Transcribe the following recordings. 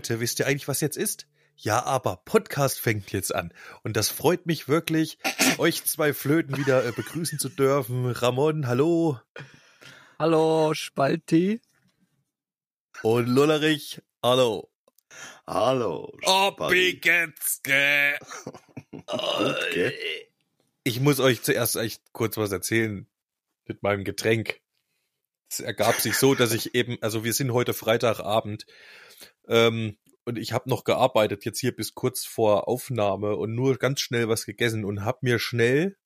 Leute, wisst ihr eigentlich, was jetzt ist? Ja, aber Podcast fängt jetzt an. Und das freut mich wirklich, euch zwei Flöten wieder äh, begrüßen zu dürfen. Ramon, hallo. Hallo, Spalti. Und Lullerich, hallo. Hallo. Obigetzke. Okay. Ich muss euch zuerst echt kurz was erzählen mit meinem Getränk. Es ergab sich so, dass ich eben, also wir sind heute Freitagabend ähm, und ich habe noch gearbeitet jetzt hier bis kurz vor Aufnahme und nur ganz schnell was gegessen und habe mir schnell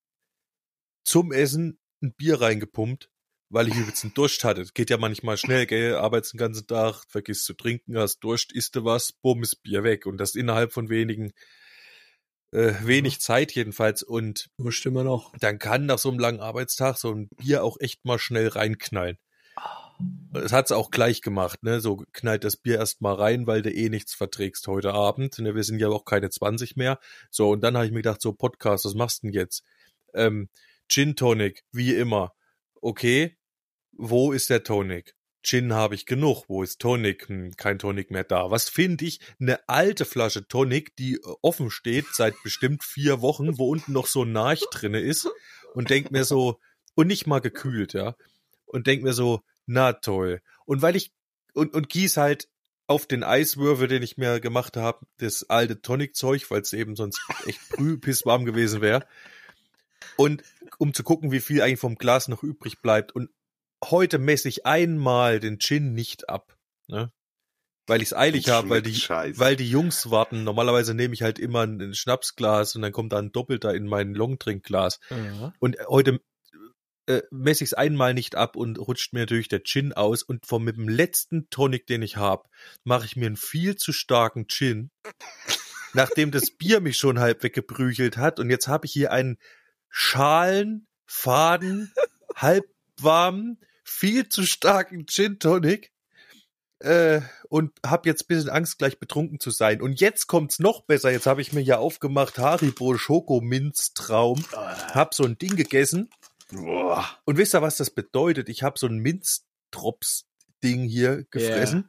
zum Essen ein Bier reingepumpt, weil ich übelst einen Durst hatte. Geht ja manchmal schnell, gell? Arbeitest den ganzen Tag, vergisst zu trinken, hast Durst, isst du was, bumm, ist Bier weg und das innerhalb von wenigen äh, wenig Zeit jedenfalls und Wusste immer noch. dann kann nach so einem langen Arbeitstag so ein Bier auch echt mal schnell reinknallen. Das hat's auch gleich gemacht, ne? So knallt das Bier erst mal rein, weil du eh nichts verträgst heute Abend. Ne? Wir sind ja auch keine 20 mehr. So, und dann habe ich mir gedacht, so Podcast, was machst du denn jetzt? Ähm, Gin Tonic, wie immer. Okay, wo ist der Tonic? Gin habe ich genug. Wo ist Tonic? Hm, kein Tonic mehr da. Was finde ich? Eine alte Flasche Tonic, die offen steht seit bestimmt vier Wochen, wo unten noch so ein Narch drinne ist und denk mir so, und nicht mal gekühlt, ja. Und denk mir so, na toll. Und weil ich, und, und gieß halt auf den Eiswürfel, den ich mir gemacht habe, das alte Tonic-Zeug, weil es eben sonst echt pisswarm gewesen wäre. Und um zu gucken, wie viel eigentlich vom Glas noch übrig bleibt. Und heute messe ich einmal den Gin nicht ab. Ne? Weil ich es eilig habe, weil die, Scheiße. weil die Jungs warten. Normalerweise nehme ich halt immer ein Schnapsglas und dann kommt da ein Doppelter in mein Longdrinkglas. Ja. Und heute äh, messe ich es einmal nicht ab und rutscht mir natürlich der Gin aus. Und vom mit dem letzten Tonic, den ich habe, mache ich mir einen viel zu starken Gin. Nachdem das Bier mich schon halb weggeprügelt hat. Und jetzt habe ich hier einen Schalen, Faden, halbwarmen, viel zu starken Gin Tonic. Äh, und habe jetzt bisschen Angst, gleich betrunken zu sein. Und jetzt kommt's noch besser. Jetzt habe ich mir ja aufgemacht Haribo Schokominztraum. Hab so ein Ding gegessen. Boah. Und wisst ihr, was das bedeutet? Ich habe so ein Minzdrops-Ding hier gefressen.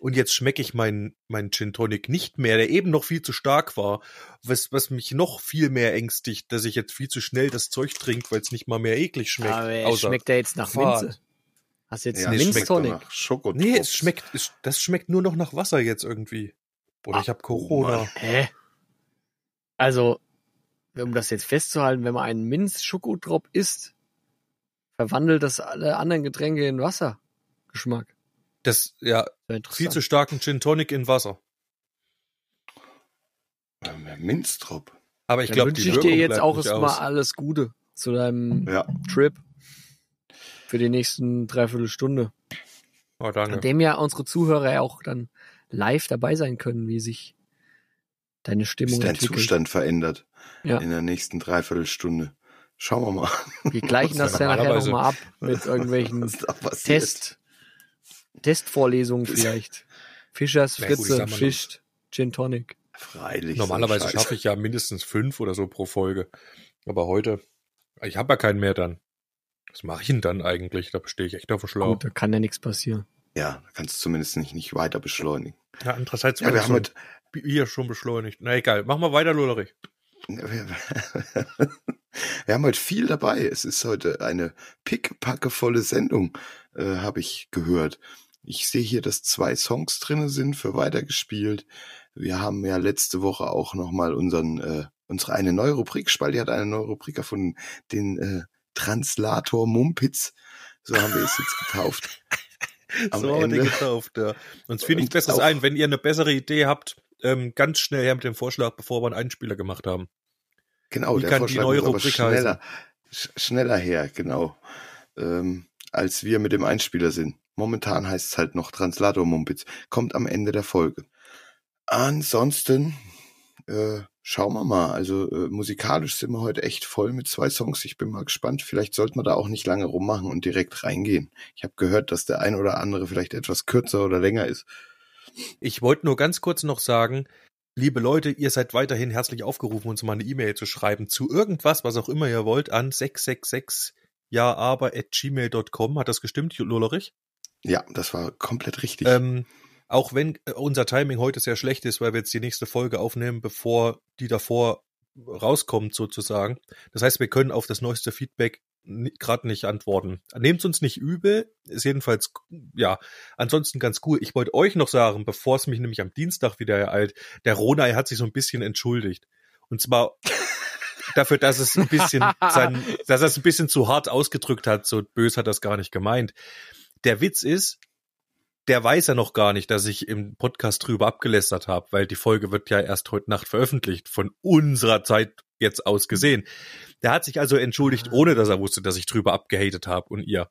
Und jetzt schmecke ich meinen mein Gin Tonic nicht mehr, der eben noch viel zu stark war. Was, was mich noch viel mehr ängstigt, dass ich jetzt viel zu schnell das Zeug trinke, weil es nicht mal mehr eklig schmeckt. Aber schmeckt der jetzt nach Fahrt. Minze? Hast du jetzt Ja, einen Minztonic? Nee, es schmeckt, es, das schmeckt nur noch nach Wasser jetzt irgendwie. Oder ich habe Corona. Hä? Also, um das jetzt festzuhalten, wenn man einen Minz-Schokotrop isst, verwandelt das alle anderen Getränke in Wassergeschmack. Das, ja, viel zu starken Gin Tonic in Wasser. Ähm, Minztrop. Aber ich glaube, wünsche ich dir jetzt auch erstmal alles Gute zu deinem Ja. Trip für die nächsten dreiviertel Stunde. Oh, An danke. dem ja unsere Zuhörer ja auch dann live dabei sein können, wie sich deine Ist Stimmung dein entwickelt. Zustand verändert Ja. in der nächsten Dreiviertelstunde. Schauen wir mal. Wir gleichen das Ja, dann nachher nochmal ab mit irgendwelchen. Test, Testvorlesungen vielleicht. Fischers Fritze mal, fischt Gin Tonic. Freilich. Normalerweise schaffe ich ja mindestens fünf oder so pro Folge. Aber heute, ich habe ja keinen mehr dann. Was mache ich denn dann eigentlich? Da stehe ich echt auf dem Schlauch. Gut, da kann ja nichts passieren. Ja, da kannst du zumindest nicht, nicht weiter beschleunigen. Ja, andererseits Ja, wir haben ein Bier schon beschleunigt. Na egal, mach mal weiter, Lullerich. Wir, haben heute viel dabei. Es ist heute eine pickepackevolle Sendung, äh, habe ich gehört. Ich sehe hier, dass zwei Songs drinne sind für weitergespielt. Wir haben ja letzte Woche auch nochmal unseren, äh, unsere eine neue Rubrik, Spaldi hat eine neue Rubrik erfunden, den äh, Translator Mumpitz. So haben wir es jetzt getauft. Am so haben wir den getauft, ja. Uns fiel nichts Besseres ein. Wenn ihr eine bessere Idee habt, ähm, ganz schnell her mit dem Vorschlag, bevor wir einen Einspieler gemacht haben. Genau, Wie der kann die Vorschlag neue muss aber Rubrik schneller, sch schneller her, genau, ähm, als wir mit dem Einspieler sind. Momentan heißt es halt noch Translator Mumpitz. Kommt am Ende der Folge. Ansonsten äh, schauen wir mal. Also äh, musikalisch sind wir heute echt voll mit zwei Songs. Ich bin mal gespannt. Vielleicht sollten wir da auch nicht lange rummachen und direkt reingehen. Ich habe gehört, dass der ein oder andere vielleicht etwas kürzer oder länger ist. Ich wollte nur ganz kurz noch sagen, liebe Leute, ihr seid weiterhin herzlich aufgerufen, uns mal eine E-Mail zu schreiben zu irgendwas, was auch immer ihr wollt, an 666 ja aber at gmail.com. Hat das gestimmt, Lollerich? Ja, das war komplett richtig. Ähm, auch wenn äh, unser Timing heute sehr schlecht ist, weil wir jetzt die nächste Folge aufnehmen, bevor die davor rauskommt sozusagen. Das heißt, wir können auf das neueste Feedback gerade nicht antworten. Nehmt uns nicht übel, ist jedenfalls, ja, ansonsten ganz cool. Ich wollte euch noch sagen, bevor es mich nämlich am Dienstag wieder ereilt, der Ronay hat sich so ein bisschen entschuldigt. Und zwar dafür, dass es ein bisschen, sein, dass er es ein bisschen zu hart ausgedrückt hat, so bös hat er es gar nicht gemeint. Der Witz ist, der weiß ja noch gar nicht, dass ich im Podcast drüber abgelästert habe, weil die Folge wird ja erst heute Nacht veröffentlicht, von unserer Zeit jetzt aus gesehen. Der hat sich also entschuldigt, Ah. ohne dass er wusste, dass ich drüber abgehatet habe und ihr.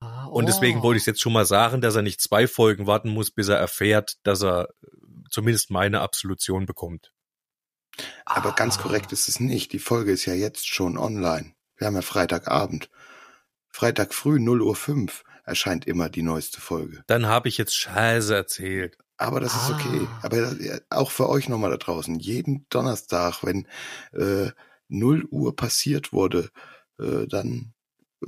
Ah, Und deswegen oh. wollte ich es jetzt schon mal sagen, dass er nicht zwei Folgen warten muss, bis er erfährt, dass er zumindest meine Absolution bekommt. Aber ganz Ah. korrekt ist es nicht. Die Folge ist ja jetzt schon online. Wir haben ja Freitagabend. Freitag früh 0 Uhr 5 erscheint immer die neueste Folge. Dann habe ich jetzt Scheiße erzählt. Aber das ist okay. Ah. Aber ja, auch für euch nochmal da draußen. Jeden Donnerstag, wenn äh, 0 Uhr passiert wurde, äh, dann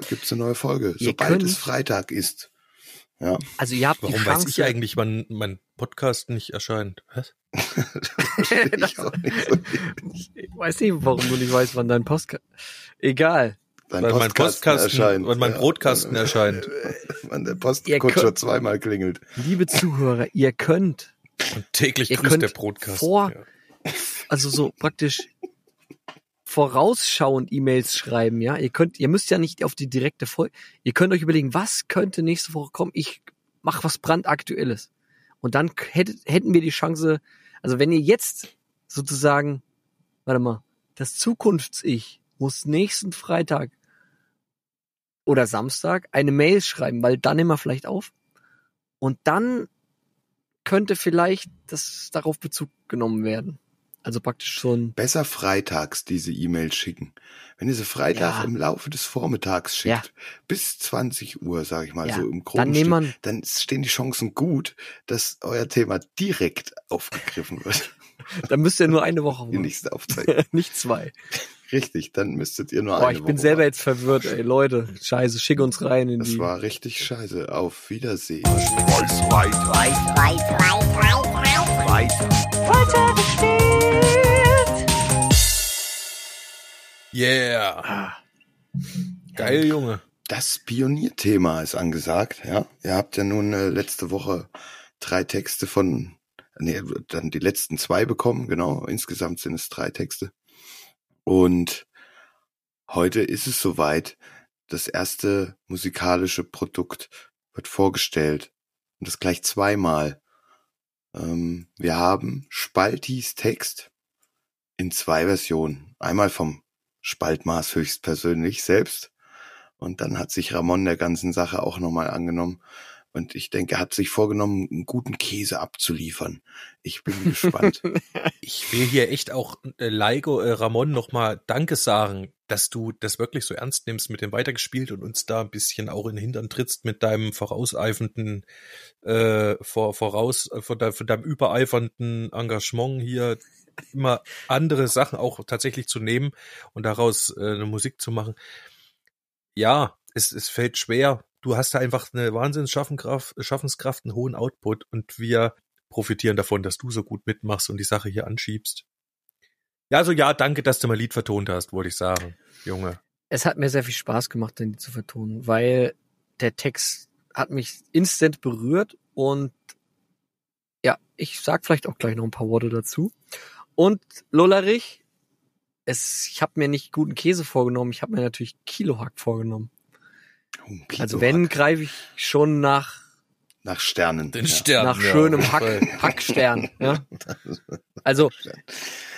gibt's eine neue Folge. Ihr Sobald könnt- es Freitag ist. Ja, Also ihr habt Warum die weiß Chance, ich eigentlich, wann mein Podcast nicht erscheint? Was? ich auch nicht so. Ich weiß nicht, warum du nicht weißt, wann dein Post. Egal. Dein Weil mein Postkasten Postkasten, erscheint. weil mein Brotkasten Wann- erscheint. Wann der Postkutscher zweimal klingelt. Liebe Zuhörer, ihr könnt Und täglich Ihr grüßt könnt der Brotkasten. vor- Ja. also so praktisch vorausschauend E-Mails schreiben, ja. Ihr könnt, ihr müsst ja nicht auf die direkte Folge. Ihr könnt euch überlegen, was könnte nächste Woche kommen? Ich mach was brandaktuelles. Und dann hättet, hätten wir die Chance, also wenn ihr jetzt sozusagen, warte mal, das Zukunfts-Ich muss nächsten Freitag oder Samstag eine Mail schreiben, weil dann wir vielleicht auf. Und dann könnte vielleicht das darauf Bezug genommen werden. Also praktisch ein Besser freitags diese E-Mail schicken. Wenn ihr sie Freitag Ja. im Laufe des Vormittags schickt, Ja. bis 20 Uhr, sage ich mal, Ja, so im dann groben nehmen Stück, wir dann stehen die Chancen gut, dass euer Thema direkt aufgegriffen wird. Da müsst ihr nur eine Woche Die machen. nächste Aufzeichnung. Nicht zwei. Richtig, dann müsstet ihr nur Boah, eine ich bin Woche selber warten. jetzt verwirrt, ey. Leute, scheiße, schick uns rein in Das die. war richtig scheiße. Auf Wiedersehen. Yeah. Ah. Geil, Junge. Das Pionierthema ist angesagt, ja. Ihr habt ja nun äh, letzte Woche drei Texte von, nee, dann die letzten zwei bekommen, genau. Insgesamt sind es drei Texte. Und heute ist es soweit. Das erste musikalische Produkt wird vorgestellt. Und das gleich zweimal. Ähm, wir haben Spaltis Text in zwei Versionen. Einmal vom Spaltmaß höchstpersönlich selbst. Und dann hat sich Ramon der ganzen Sache auch nochmal angenommen. Und ich denke, er hat sich vorgenommen, einen guten Käse abzuliefern. Ich bin gespannt. Ich will hier echt auch äh, Laigo äh, Ramon nochmal Danke sagen, dass du das wirklich so ernst nimmst mit dem weitergespielt und uns da ein bisschen auch in den Hintern trittst mit deinem vorauseifenden, äh, vor, voraus, äh, von, dein, von deinem übereifernden Engagement hier immer andere Sachen auch tatsächlich zu nehmen und daraus äh, eine Musik zu machen. Ja, es, es fällt schwer. Du hast da einfach eine Wahnsinns Schaffenkraft, Schaffenskraft, einen hohen Output und wir profitieren davon, dass du so gut mitmachst und die Sache hier anschiebst. Ja, also ja, danke, dass du mal Lied vertont hast, wollte ich sagen, Junge. Es hat mir sehr viel Spaß gemacht, den zu vertonen, weil der Text hat mich instant berührt und ja, ich sag vielleicht auch gleich noch ein paar Worte dazu. Und Lollerich, es, ich habe mir nicht guten Käse vorgenommen, ich habe mir natürlich Kilohack vorgenommen. Oh, Also wenn, greife ich schon nach, Nach Sternen. Den ja. Stern. nach ja, schönem Hack. Hackstern. Ja? Also,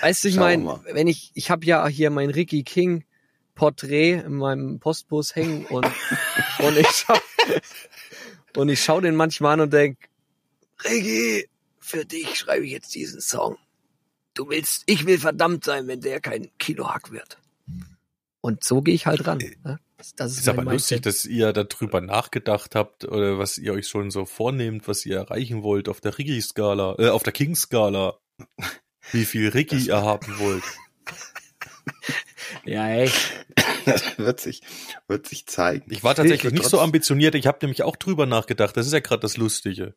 weißt du, ich meine, wenn ich, ich habe ja hier mein Ricky King Porträt in meinem Postbus hängen und, und ich schau, und ich schau den manchmal an und denk, Ricky, für dich schreibe ich jetzt diesen Song. Du willst, ich will verdammt sein, wenn der kein Kilohack wird. Und so gehe ich halt ran. ne? Das, ist, Ist aber lustig, dass ihr darüber nachgedacht habt oder was ihr euch schon so vornehmt, was ihr erreichen wollt auf der Ricky-Skala, äh, auf der King-Skala. Wie viel Ricky Das- ihr haben wollt. Ja, ey. Das wird sich, wird sich zeigen. Ich war tatsächlich Hilfe nicht so ambitioniert, ich habe nämlich auch drüber nachgedacht. Das ist ja gerade das Lustige.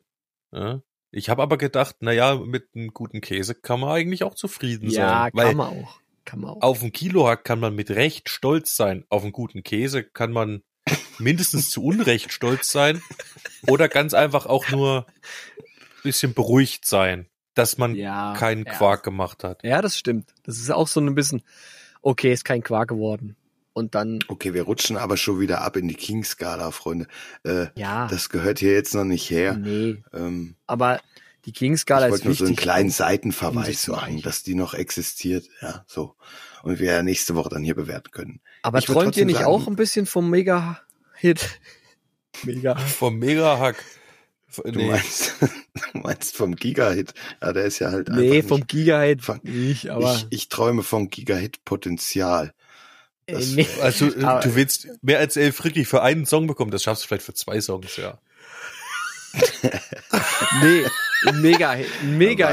Ja? Ich habe aber gedacht, na ja, mit einem guten Käse kann man eigentlich auch zufrieden Ja, sein. kann Weil man auch. Kann man auch. auf einen Kilohack kann man mit Recht stolz sein. Auf einen guten Käse kann man mindestens zu Unrecht stolz sein. Oder ganz einfach auch nur ein bisschen beruhigt sein, dass man Ja, keinen ja. Quark gemacht hat. Ja, das stimmt. Das ist auch so ein bisschen, okay, ist kein Quark geworden. Und dann, Okay, wir rutschen aber schon wieder ab in die King-Skala, Freunde. Äh, ja, das gehört hier jetzt noch nicht her. nee. Ähm, Aber die ich King-Skala ist wollte nur so wichtig. einen kleinen Seitenverweis machen, eichen. dass die noch existiert. Ja, so. Und wir ja nächste Woche dann hier bewerten können. Aber ich träumt ihr nicht sagen- auch ein bisschen vom Mega-Hit? Mega. Vom Mega-Hack. Du Nee, meinst, du meinst vom Giga-Hit. Ja, der ist ja halt Nee, einfach vom nicht, Giga-Hit nicht, aber ich, ich träume vom Giga-Hit-Potenzial. äh, nee. also äh, du willst mehr als elf Ricky für einen Song bekommen, das schaffst du vielleicht für zwei Songs, ja. nee, ein ein.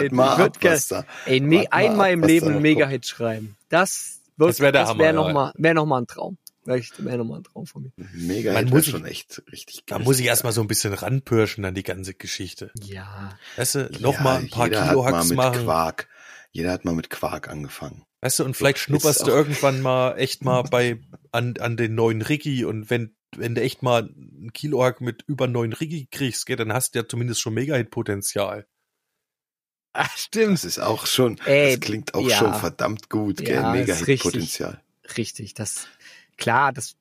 Wart mal Ich würd ab, gern- was da- Ey, me einmal ab, im Leben einen kommt. Mega-Hit schreiben. Das, wird, Das wär wäre ja. noch mal, wäre noch mal ein Traum. Wäre wär noch mal ein Traum von mir. Mega Man Hit muss wär sich- schon echt richtig Da geil. muss ich erstmal so ein bisschen ranpirschen an die ganze Geschichte. Ja. Weißt du, Ja, noch mal ein paar jeder Kilo hat mal Hacks mit machen. Quark. Jeder hat mal mit Quark angefangen. Weißt du, und vielleicht schnupperst du irgendwann mal echt mal bei an, an den neuen Ricky und wenn wenn du echt mal ein Kilohack mit über neun Ricky kriegst, gell, dann hast du ja zumindest schon Mega-Hit-Potenzial. Ach, stimmt. Das ist auch schon, Ey, das klingt auch ja. schon verdammt gut, gell? Ja, Mega ist Hit Potenzial. Richtig. Das, klar, das,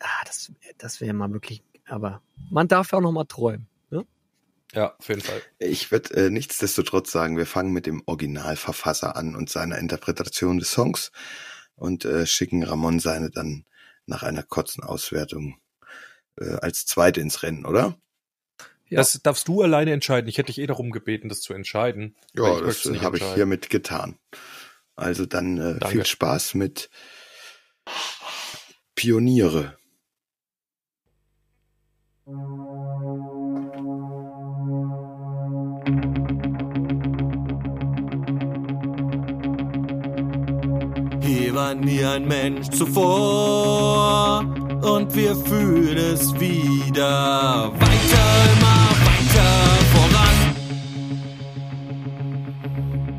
ah, das, das wäre mal wirklich, aber man darf ja auch noch mal träumen. Ne? Ja, auf jeden Fall. Ich würde äh, nichtsdestotrotz sagen, wir fangen mit dem Originalverfasser an und seiner Interpretation des Songs und äh, schicken Ramon seine dann nach einer kurzen Auswertung äh, als zweite ins Rennen, oder? Ja. Das darfst du alleine entscheiden. Ich hätte dich eh darum gebeten, das zu entscheiden. Ja, ich das habe ich hiermit getan. Also dann äh, Danke. viel Spaß mit Pioniere. Hier war nie ein Mensch zuvor und wir fühlen es wieder. Weiter, immer weiter voran.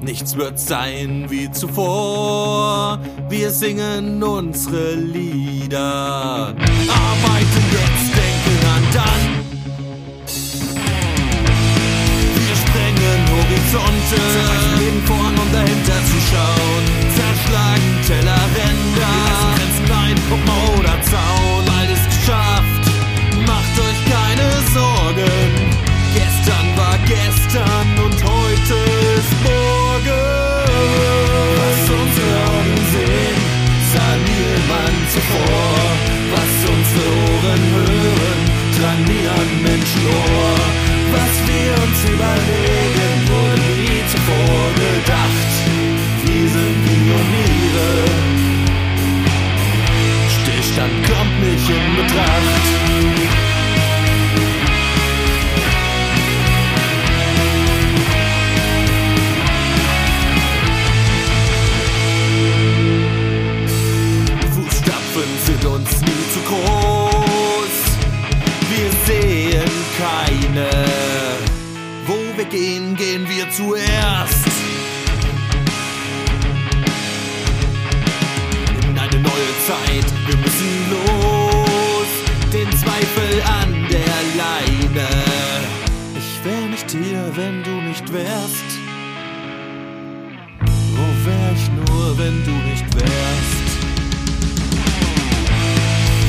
Nichts wird sein wie zuvor. Wir singen unsere Lieder. Arbeiten jetzt, denken an dann. Wir sprengen Horizonte, zerreißen jeden vorn und dahinter zu schauen. Zerschlagen Tellerränder, rein, Puppen oder Zaun. Ist geschafft, macht euch keine Sorgen. Gestern war gestern und heute ist morgen. Was unsere Augen sehen, sah niemand zuvor. Was unsere Ohren hören, drang nie an Menschenohr. Was wir uns überlegen, wurde nie zuvor nicht in Betracht. Sind uns nie zu groß. Wir sehen keine. Wo wir gehen, gehen wir zuerst. In eine neue Zeit, wir müssen los. Wenn du nicht wärst?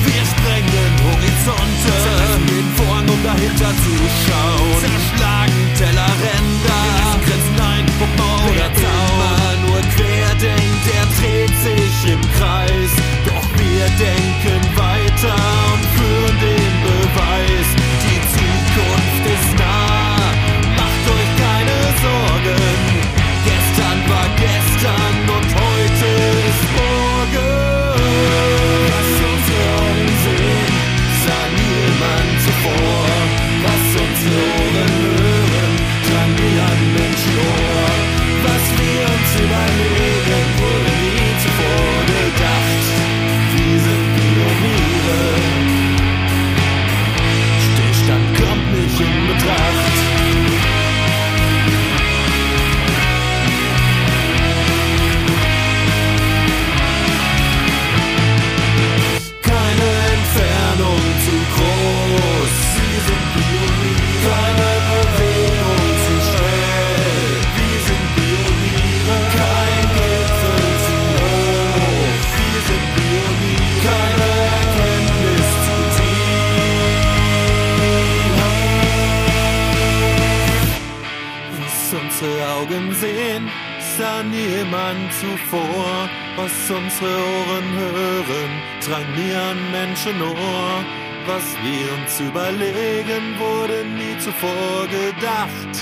Wir sprengen Horizonte, zerreißen den Vorhang, um dahinter zu schauen. Zerschlagen Tellerränder, Grenzen ein, Puppen oder Zaun. Nur querdenkt, der dreht sich im Kreis. Doch wir denken weiter und führen den Beweis. Sah niemand zuvor. Was unsere Ohren hören, drang nie an Menschenohr. Was wir uns überlegen, wurde nie zuvor gedacht.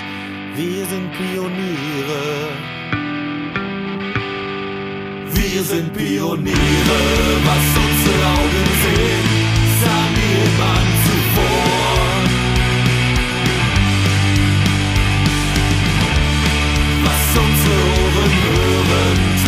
Wir sind Pioniere. Wir sind Pioniere, was unsere Augen sehen, sah niemand zuvor.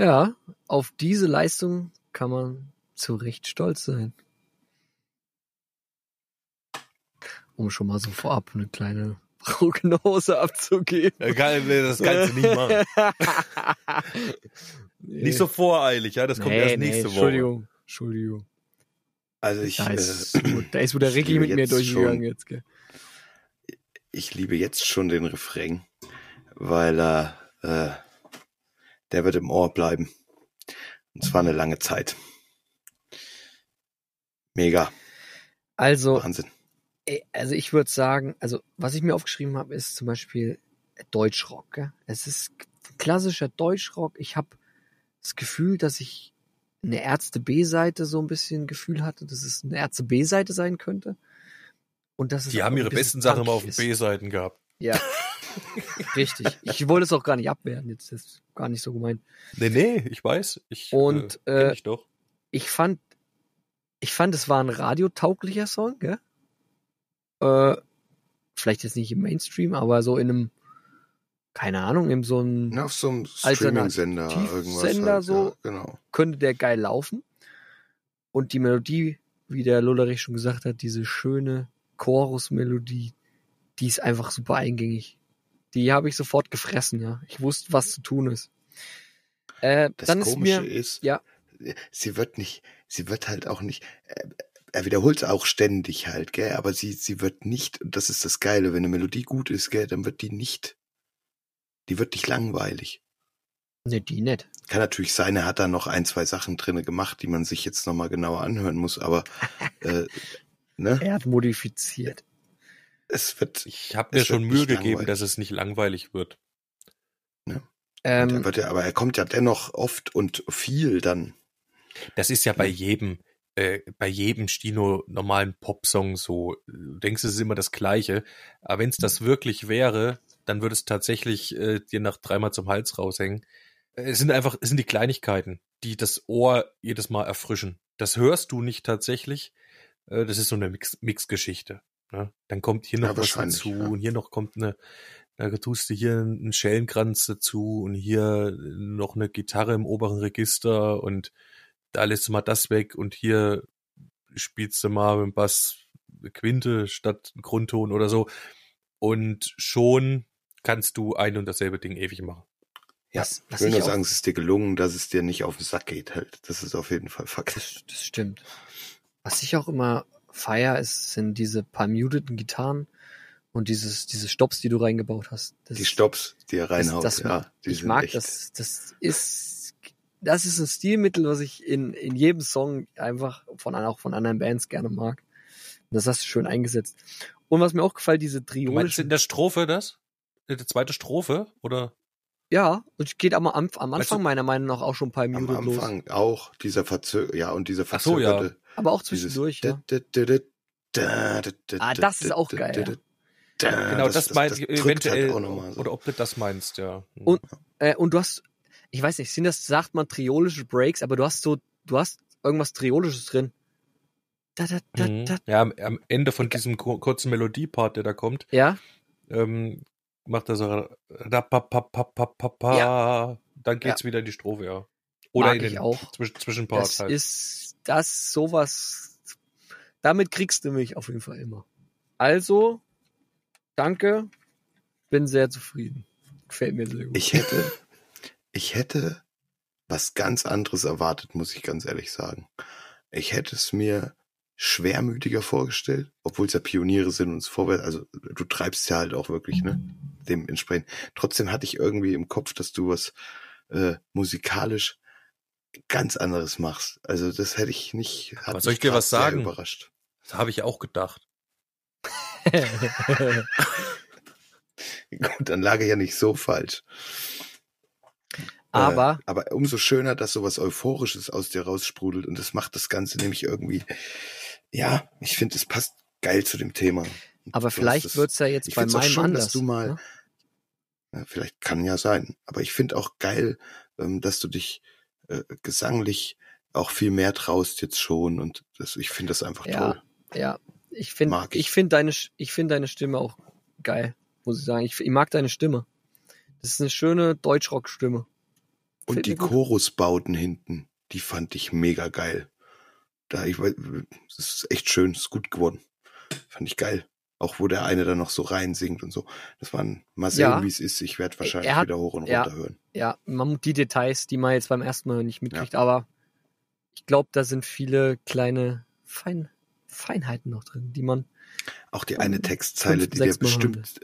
Ja, auf diese Leistung kann man zu Recht stolz sein. Um schon mal so vorab eine kleine Prognose abzugeben. Ja, geil, nee, das kannst du nicht machen. Nicht so voreilig, ja, das kommt Nee, erst nee, nächste Woche. Entschuldigung, Entschuldigung. Also ich, Da ist, äh, da ist wo der Ricky mit mir durchgegangen schon- jetzt, gell? ich liebe jetzt schon den Refrain, weil er, äh, der wird im Ohr bleiben. Und zwar eine lange Zeit. Mega, Also, Wahnsinn. Also ich würde sagen, also was ich mir aufgeschrieben habe, ist zum Beispiel Deutschrock. Gell? Es ist klassischer Deutschrock. Ich habe das Gefühl, dass ich eine Ärzte B-Seite so ein bisschen Gefühl hatte, dass es eine Ärzte B-Seite sein könnte. Und dass es Die haben ihre besten Sachen immer auf. B-Seiten gehabt. Ja, richtig. Ich wollte es auch gar nicht abwehren. Jetzt ist es gar nicht so gemeint. Nee, nee, ich weiß. Ich, Und, äh, kenn äh, ich doch. ich fand, ich fand, es war ein radiotauglicher Song, gell? Äh, vielleicht jetzt nicht im Mainstream, aber so in einem, keine Ahnung, in so einem, Na, auf so einem Streaming-Sender irgendwas. Alternativsender halt, so. Ja, genau. könnte der geil laufen. Und die Melodie, wie der Lullerich schon gesagt hat, diese schöne Chorusmelodie, die ist einfach super eingängig. Die habe ich sofort gefressen, ja. Ich wusste, was zu tun ist. Äh, Das dann ist Komische mir, ist, ja. sie wird nicht, sie wird halt auch nicht, äh, er wiederholt es auch ständig halt, gell, aber sie, sie wird nicht, und das ist das Geile, wenn eine Melodie gut ist, gell, dann wird die nicht, die wird nicht langweilig. ne, die nicht. Kann natürlich sein, er hat da noch ein, zwei Sachen drinne gemacht, die man sich jetzt nochmal genauer anhören muss, aber äh, ne, Er hat modifiziert. Es wird, Ich habe mir schon Mühe gegeben, dass es nicht langweilig wird. und Ähm, er wird ja, aber er kommt ja dennoch oft und viel dann. Das ist ja bei Ja. jedem, äh, bei jedem Stino normalen Popsong so. Du denkst, es ist immer das Gleiche. Aber wenn es das wirklich wäre, dann würde es tatsächlich äh, dir nach dreimal zum Hals raushängen. Äh, Es sind einfach, es sind die Kleinigkeiten, die das Ohr jedes Mal erfrischen. Das hörst du nicht tatsächlich. Äh, das ist so eine Mix Mixgeschichte. Ne? Dann kommt hier Ja, noch was wahrscheinlich, dazu ja. und hier noch kommt eine, da tust du hier einen Schellenkranz dazu und hier noch eine Gitarre im oberen Register und da lässt du mal das weg und hier spielst du mal mit dem Bass eine Quinte statt Grundton oder so. Und schon kannst du ein und dasselbe Ding ewig machen. Ja, Was- was ich will nur sagen, es ist dir gelungen, dass es dir nicht auf den Sack geht halt. Das ist auf jeden Fall Fakt. Das, das stimmt. Was ich auch immer feier, ist, sind diese paar muteten Gitarren und dieses, diese Stops, die du reingebaut hast. Das, Die Stops, die er reinhaut, das, das ja, die ich mag echt. das. Das ist, das ist ein Stilmittel, was ich in, in jedem Song einfach von, auch von anderen Bands gerne mag. Und das hast du schön eingesetzt. Und was mir auch gefällt, diese Du meinst triolische, in der Strophe das? In der zweite Strophe? Oder? ja, und es geht am, am, am Anfang Weißt du- meiner Meinung nach auch schon ein paar Am Muted los. Anfang auch dieser Verzö ja und dieser Ach so, ja. Aber auch dieses zwischendurch, ja. da, da, da, da, da, da, Ah, das ist auch geil, ja. Da, Genau, das, meint drückt eventuell, halt auch noch mal so. oder ob du das meinst, ja. Und- Äh, und du hast, ich weiß nicht, sind das, sagt man triolische Breaks, aber du hast so, du hast irgendwas Triolisches drin. Da, da, da, Mhm. da. Ja, am, am Ende von diesem kur- kurzen Melodiepart, der da kommt, Ja, ähm, macht er so da, pa, pa, pa, pa, pa, pa. dann geht's wieder in die Strophe, ja. Oder Mag in ich den auch. Zwischen, Zwischenpart das halt. ist, das sowas, damit kriegst du mich auf jeden Fall immer. Also, danke, bin sehr zufrieden. Gefällt mir sehr gut. Ich hätte, ich hätte was ganz anderes erwartet, muss ich ganz ehrlich sagen. Ich hätte es mir schwermütiger vorgestellt, obwohl es ja Pioniere sind und es vorwärts, also du treibst ja halt auch wirklich, ne? Dementsprechend. Trotzdem hatte ich irgendwie im Kopf, dass du was äh, musikalisch ganz anderes machst. Also das hätte ich nicht. Hat Aber soll ich dir was sagen? Überrascht. Das habe ich auch gedacht. Gut, dann lag er ja nicht so falsch. Aber, Äh, aber umso schöner, dass sowas Euphorisches aus dir raussprudelt und das macht das Ganze nämlich irgendwie, ja, ich finde, es passt geil zu dem Thema. Aber du vielleicht das- wird's ja jetzt ich bei meinem schön, anders. dass du mal, ne? ja, vielleicht kann ja sein, aber ich finde auch geil, ähm, dass du dich äh, gesanglich auch viel mehr traust jetzt schon und das, ich finde das einfach Ja. toll. Ja, ich finde, Mag ich. ich finde deine, ich finde deine Stimme auch geil, muss ich sagen. Ich, ich mag deine Stimme. Das ist eine schöne Deutschrock-Stimme. Und Fällt die. Chorusbauten hinten, die fand ich mega geil. Da, ich weiß, es ist echt schön, ist gut geworden. Fand ich geil. Auch wo der eine dann noch so rein singt und so. Das waren, mal sehen, Ja. wie es ist. Ich werde wahrscheinlich hat- wieder hoch und ja. runter hören. Ja, man die Details, die man jetzt beim ersten Mal nicht mitkriegt, aber ich glaube, da sind viele kleine Fein, Feinheiten noch drin, die man, Auch die eine Textzeile, fünf, die Mal bestimmt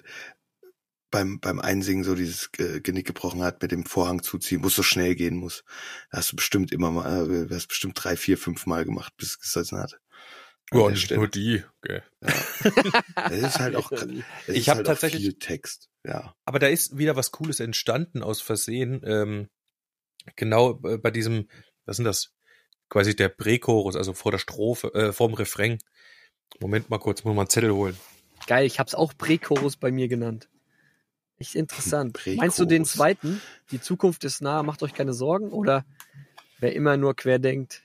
beim, beim Einsingen so dieses äh, Genick gebrochen hat mit dem Vorhang zuziehen, wo es so schnell gehen muss. Da hast du bestimmt immer mal, äh, hast bestimmt drei, vier, fünf Mal gemacht, bis es gesessen hat. Ja, der nicht Stelle. nur die. Okay. Das ist halt auch, Ich ist hab halt tatsächlich- viel Text. Ja. Aber da ist wieder was Cooles entstanden aus Versehen. Ähm, genau äh, bei diesem, was sind das? Quasi der Prächorus, also vor der Strophe, äh, vorm Refrain. Moment mal kurz, muss mal einen Zettel holen. geil, ich hab's auch Prächorus bei mir genannt. Echt interessant. Meinst du den zweiten? Die Zukunft ist nah, macht euch keine Sorgen? Oder wer immer nur quer denkt?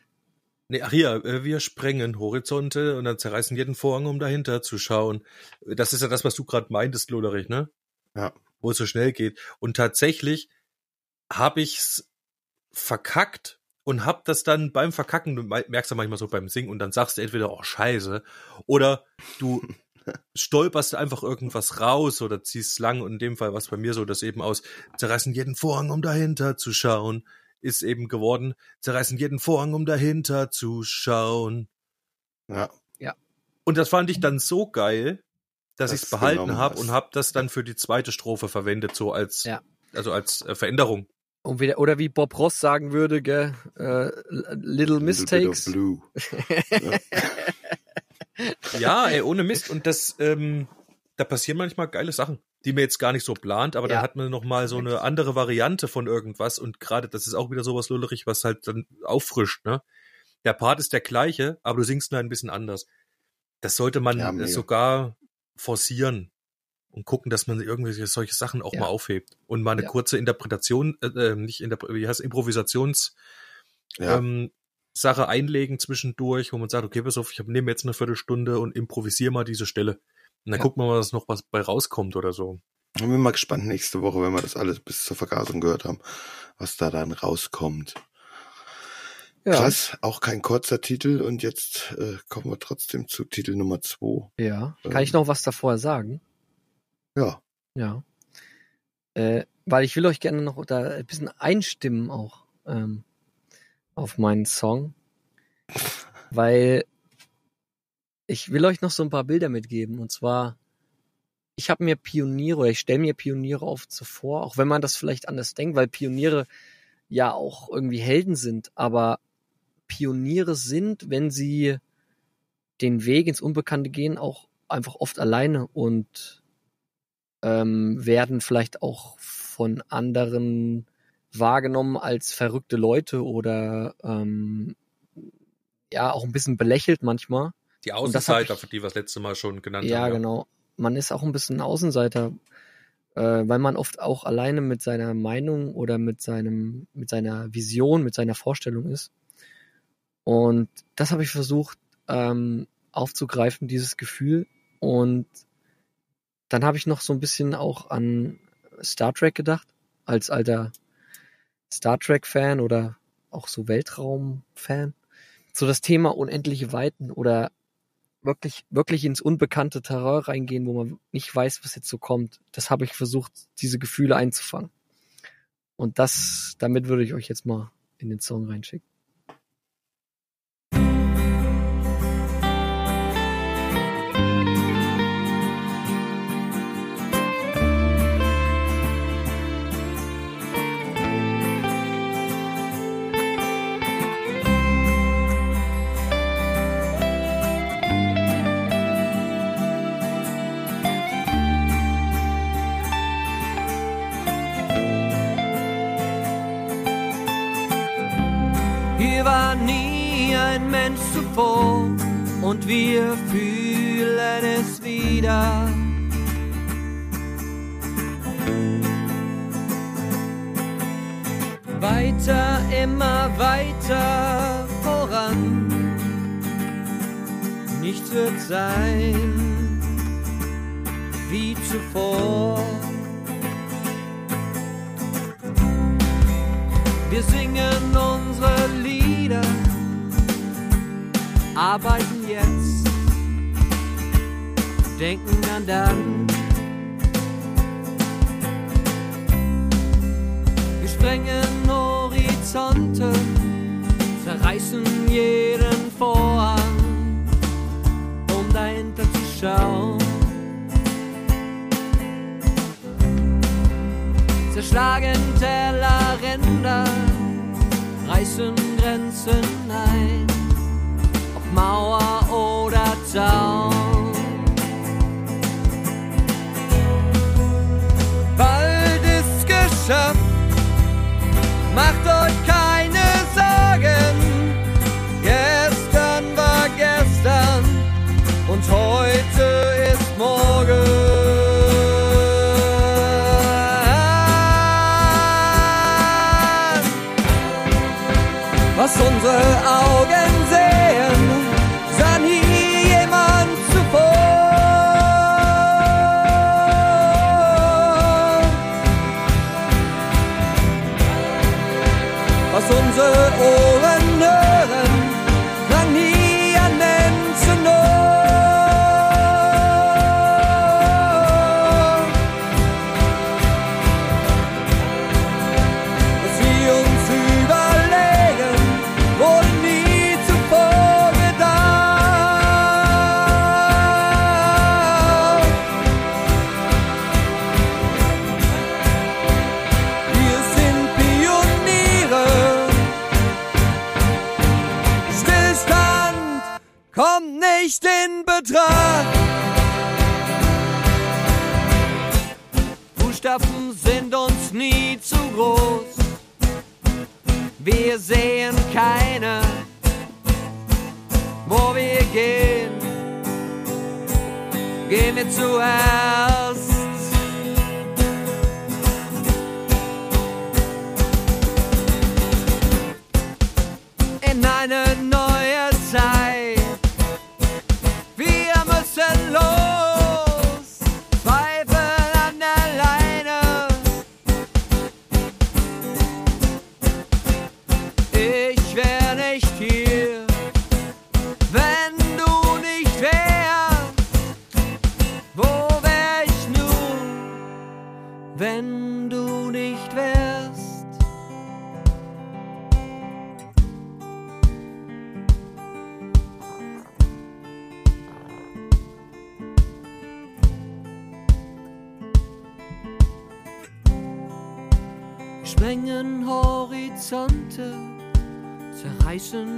Nee, ach hier, äh, wir sprengen Horizonte und dann zerreißen jeden Vorhang, um dahinter zu schauen. Das ist ja das, was du gerade meintest, Loderich, ne? Ja. Wo es so schnell geht. Und tatsächlich habe ich's verkackt und hab das dann beim Verkacken, du merkst ja manchmal so beim Singen und dann sagst du entweder, oh scheiße, oder du stolperst einfach irgendwas raus oder ziehst lang und in dem Fall was bei mir so, dass eben aus zerreißen jeden Vorhang, um dahinter zu schauen, ist eben geworden, zerreißen jeden Vorhang, um dahinter zu schauen. Ja. Und das fand ich dann so geil, dass Dass ich es behalten habe und habe das dann für die zweite Strophe verwendet, so als, Ja. also als äh, Veränderung. Und wieder, oder wie Bob Ross sagen würde, gell, äh, Little Mistakes. Little bit of blue. Ja, ey, ohne Mist. Und das, ähm, da passieren manchmal geile Sachen, die man jetzt gar nicht so plant, aber Ja. dann hat man noch mal so eine andere Variante von irgendwas und gerade das ist auch wieder sowas lullerig, was halt dann auffrischt, ne? Der Part ist der gleiche, aber du singst nur ein bisschen anders. Das sollte man Ja, sogar forcieren und gucken, dass man irgendwelche solche Sachen auch Ja. mal aufhebt und mal eine Ja. kurze Interpretation, äh, äh, nicht Interpre wie heißt Improvisations Ja. ähm, Sache einlegen zwischendurch, wo man sagt, okay, pass auf, ich nehme jetzt eine Viertelstunde und improvisiere mal diese Stelle. Und dann Ja. gucken wir mal, was noch was bei rauskommt oder so. Ich bin mal gespannt nächste Woche, wenn wir das alles bis zur Vergasung gehört haben, was da dann rauskommt. Ja, Krass, auch kein kurzer Titel und jetzt äh, kommen wir trotzdem zu Titel Nummer zwei. ja. Kann Ähm. ich noch was davor sagen? Ja, Ja. Äh, weil ich will euch gerne noch da ein bisschen einstimmen auch ähm, auf meinen Song. Weil ich will euch noch so ein paar Bilder mitgeben. Und zwar, ich habe mir Pioniere, ich stelle mir Pioniere oft so vor, auch wenn man das vielleicht anders denkt, weil Pioniere ja auch irgendwie Helden sind, aber Pioniere sind, wenn sie den Weg ins Unbekannte gehen, auch einfach oft alleine und ähm, werden vielleicht auch von anderen wahrgenommen als verrückte Leute oder ähm, ja auch ein bisschen belächelt manchmal. Die Außenseiter, ich- für die wir das letzte Mal schon genannt Ja, haben. genau. man ist auch ein bisschen Außenseiter, äh, weil man oft auch alleine mit seiner Meinung oder mit seinem, mit seiner Vision, mit seiner Vorstellung ist. Und das habe ich versucht ähm, aufzugreifen, dieses Gefühl. Und dann habe ich noch so ein bisschen auch an Star Trek gedacht, als alter Star Trek-Fan oder auch so Weltraum-Fan. So das Thema unendliche Weiten oder wirklich, wirklich ins unbekannte Terror reingehen, wo man nicht weiß, was jetzt so kommt. Das habe ich versucht, diese Gefühle einzufangen. Und das, damit würde ich euch jetzt mal in den Song reinschicken. Zuvor und wir fühlen es wieder. Weiter, immer weiter voran. Nichts wird sein wie zuvor. Wir singen unsere arbeiten jetzt, denken an dann. Wir sprengen Horizonte, zerreißen jeden Vorhang, um dahinter zu schauen. zerschlagen Tellerränder, reißen Grenzen ein, Mauer oder Zaun. Bald ist geschafft, macht euch keine Sorgen, gestern war gestern und heute ist morgen. Was unsere Augen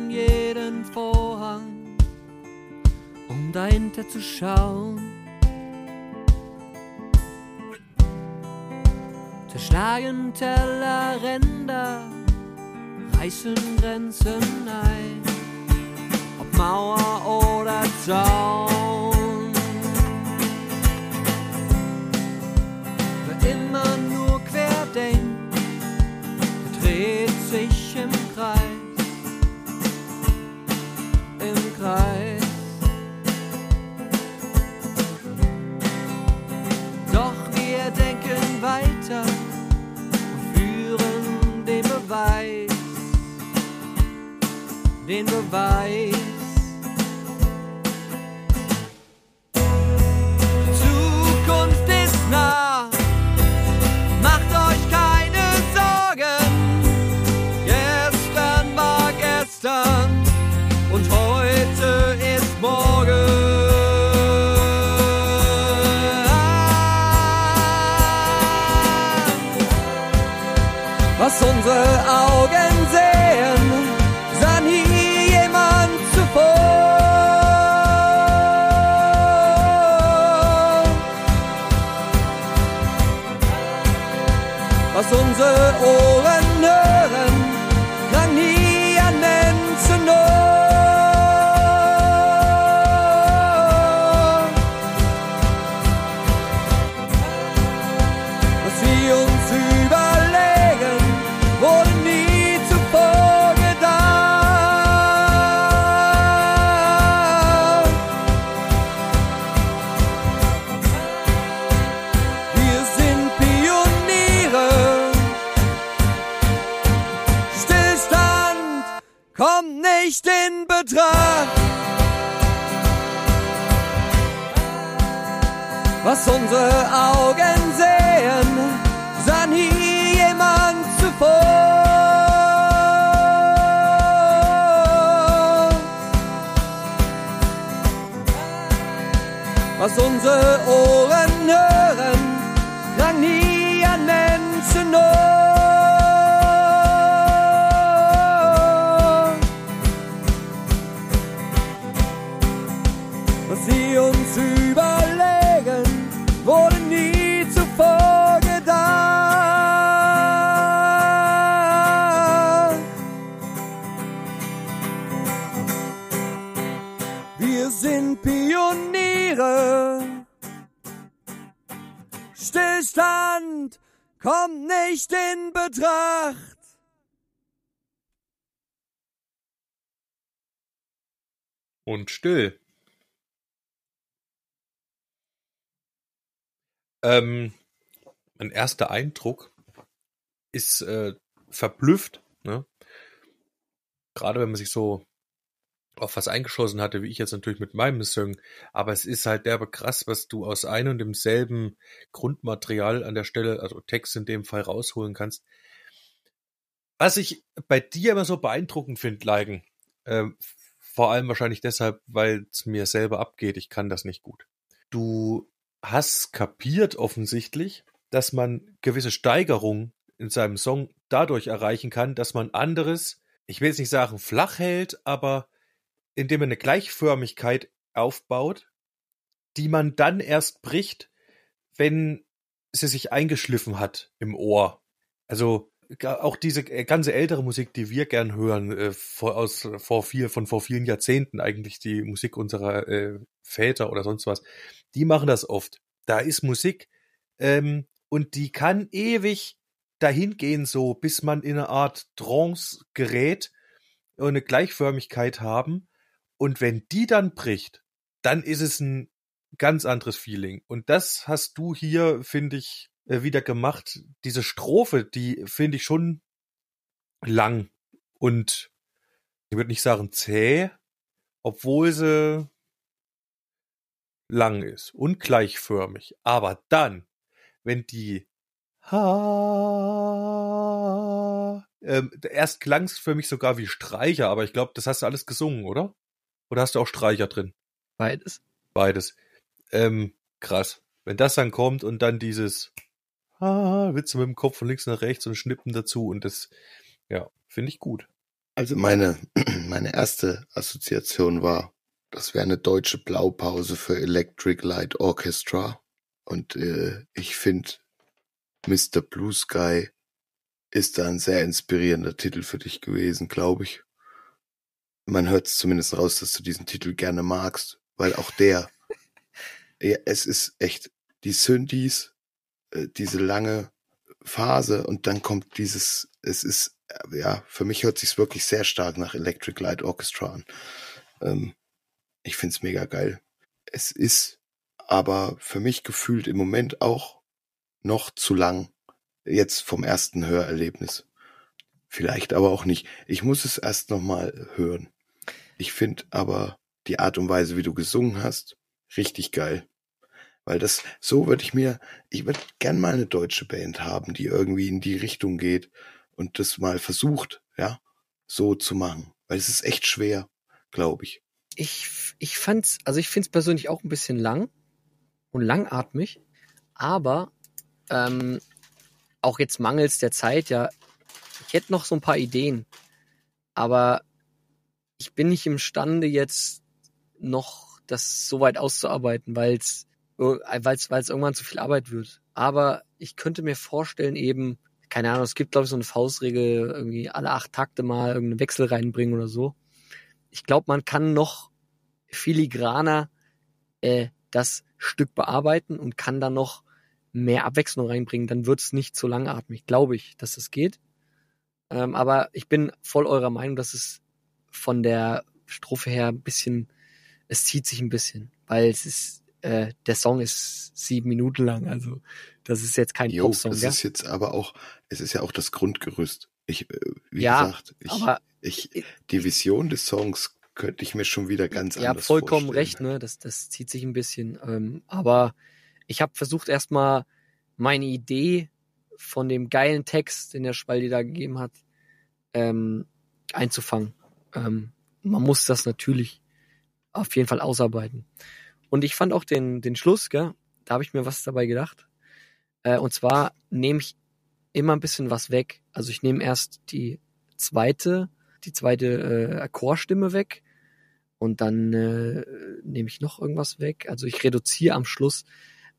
jeden Vorhang, um dahinter zu schauen. Zerschlagen Tellerränder, reißen Grenzen ein, ob Mauer oder Zaun. weiter und führen den Beweis, den Beweis. Betracht. Was unsere Augen sehen, sah nie jemand zuvor. Was unsere Ohren hören, Pioniere. Stillstand kommt nicht in Betracht. Und still. Ähm, mein erster Eindruck ist äh, verblüfft, ne? Gerade wenn man sich so auf was eingeschossen hatte, wie ich jetzt natürlich mit meinem Song, aber es ist halt derbe krass, was du aus einem und demselben Grundmaterial an der Stelle, also Text in dem Fall rausholen kannst. Was ich bei dir immer so beeindruckend finde, Leigen, ähm, vor allem wahrscheinlich deshalb, weil es mir selber abgeht, ich kann das nicht gut. Du hast kapiert offensichtlich, dass man gewisse Steigerungen in seinem Song dadurch erreichen kann, dass man anderes, ich will jetzt nicht sagen flach hält, aber indem man eine Gleichförmigkeit aufbaut, die man dann erst bricht, wenn sie sich eingeschliffen hat im Ohr. Also auch diese äh, ganze ältere Musik, die wir gern hören, äh, vor, aus, vor viel, von vor vielen Jahrzehnten eigentlich, die Musik unserer äh, Väter oder sonst was, die machen das oft. Da ist Musik ähm, und die kann ewig dahin gehen, so bis man in eine Art Trance gerät und eine Gleichförmigkeit haben. Und wenn die dann bricht, dann ist es ein ganz anderes Feeling. Und das hast du hier, finde ich, äh, wieder gemacht. Diese Strophe, die finde ich schon lang und ich würde nicht sagen zäh, obwohl sie lang ist und gleichförmig. Aber dann, wenn die ha ähm, erst klang es für mich sogar wie Streicher, aber ich glaube, das hast du alles gesungen, oder? Oder hast du auch Streicher drin? Beides. Beides. Ähm, krass. Wenn das dann kommt und dann dieses ah, Witze mit dem Kopf von links nach rechts und Schnippen dazu und das, ja, finde ich gut. Also meine, meine erste Assoziation war, das wäre eine deutsche Blaupause für Electric Light Orchestra. Und äh, ich finde, Mr. Blue Sky ist da ein sehr inspirierender Titel für dich gewesen, glaube ich. Man hört es zumindest raus, dass du diesen Titel gerne magst, weil auch der, ja, es ist echt die Synthes, äh, diese lange Phase und dann kommt dieses, es ist, äh, ja, für mich hört sich's wirklich sehr stark nach Electric Light Orchestra an. Ähm, ich find's mega geil. Es ist aber für mich gefühlt im Moment auch noch zu lang. Jetzt vom ersten Hörerlebnis. Vielleicht aber auch nicht. Ich muss es erst nochmal hören. Ich finde aber die Art und Weise, wie du gesungen hast, richtig geil. Weil das, so würde ich mir, ich würde gern mal eine deutsche Band haben, die irgendwie in die Richtung geht und das mal versucht, ja, so zu machen. Weil es ist echt schwer, glaube ich. Ich, ich fand's, also ich find's persönlich auch ein bisschen lang und langatmig, aber ähm, auch jetzt mangels der Zeit, ja, ich hätte noch so ein paar Ideen, aber ich bin nicht imstande jetzt noch das so weit auszuarbeiten, weil es weil es irgendwann zu viel Arbeit wird. Aber ich könnte mir vorstellen, eben, keine Ahnung, es gibt, glaube ich, so eine Faustregel, irgendwie alle acht Takte mal irgendeinen Wechsel reinbringen oder so. Ich glaube, man kann noch filigraner äh, das Stück bearbeiten und kann dann noch mehr Abwechslung reinbringen. Dann wird es nicht so langatmig, glaube ich, dass das geht. Ähm, aber ich bin voll eurer Meinung, dass es von der Strophe her ein bisschen, es zieht sich ein bisschen, weil es ist äh, der Song ist sieben Minuten lang, also das ist jetzt kein Jo, Popsong. das gell? ist jetzt aber auch, es ist ja auch das Grundgerüst. Ich, äh, wie Ja, gesagt, ich, aber ich, die Vision des Songs könnte ich mir schon wieder ganz Ihr habt anders vollkommen vorstellen. recht, ne? Das, das zieht sich ein bisschen. Ähm, aber ich habe versucht erstmal meine Idee von dem geilen Text, den der Spaldi da gegeben hat, ähm, einzufangen. Ähm, man muss das natürlich auf jeden Fall ausarbeiten. Und ich fand auch den, den Schluss, gell? da habe ich mir was dabei gedacht. Äh, und zwar nehme ich immer ein bisschen was weg. Also ich nehme erst die zweite, die zweite äh, Chorstimme weg und dann äh, nehme ich noch irgendwas weg. Also ich reduziere am Schluss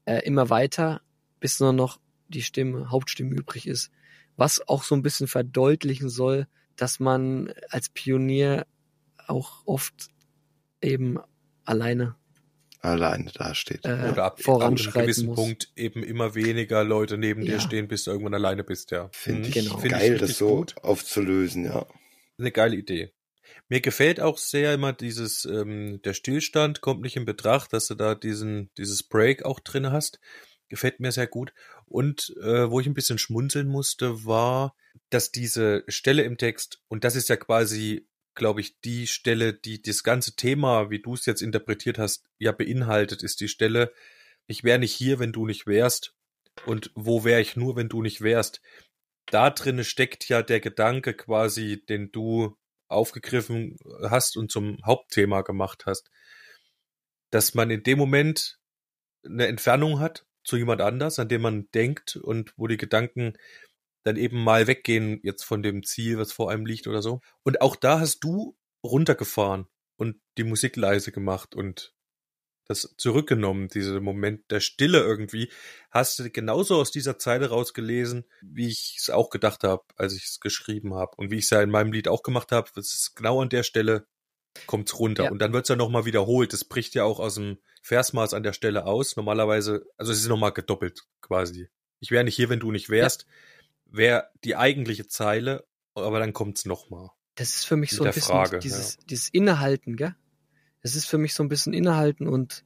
äh, immer weiter, bis nur noch die Stimme, Hauptstimme übrig ist. Was auch so ein bisschen verdeutlichen soll, dass man als Pionier auch oft eben alleine Alleine dasteht. äh, Oder ab, ab einem gewissen muss. Punkt eben immer weniger Leute neben Ja. dir stehen, bis du irgendwann alleine bist, ja. Finde ich Mhm. genau. Find geil, richtig das so gut. aufzulösen, ja. Eine geile Idee. Mir gefällt auch sehr immer dieses, ähm, der Stillstand kommt nicht in Betracht, dass du da diesen, dieses Break auch drin hast. Gefällt mir sehr gut. Und äh, wo ich ein bisschen schmunzeln musste, war, dass diese Stelle im Text, und das ist ja quasi, glaube ich, die Stelle, die das ganze Thema, wie du es jetzt interpretiert hast, ja beinhaltet, ist die Stelle, ich wäre nicht hier, wenn du nicht wärst. Und wo wäre ich nur, wenn du nicht wärst? Da drinne steckt ja der Gedanke quasi, den du aufgegriffen hast und zum Hauptthema gemacht hast, dass man in dem Moment eine Entfernung hat zu jemand anders, an dem man denkt und wo die Gedanken dann eben mal weggehen jetzt von dem Ziel, was vor einem liegt oder so. Und auch da hast du runtergefahren und die Musik leise gemacht und das zurückgenommen, dieser Moment der Stille irgendwie, hast du genauso aus dieser Zeile rausgelesen, wie ich es auch gedacht habe, als ich es geschrieben habe und wie ich es ja in meinem Lied auch gemacht habe. Es ist genau an der Stelle kommt's runter Ja. und dann wird's ja nochmal wiederholt. Das bricht ja auch aus dem Versmaß an der Stelle aus. Normalerweise, also es ist nochmal gedoppelt quasi. Ich wäre nicht hier, wenn du nicht wärst. Wäre die eigentliche Zeile, aber dann kommt's nochmal. Das ist für mich so ein bisschen Frage, dieses, dieses Innehalten, gell? Das ist für mich so ein bisschen Innehalten und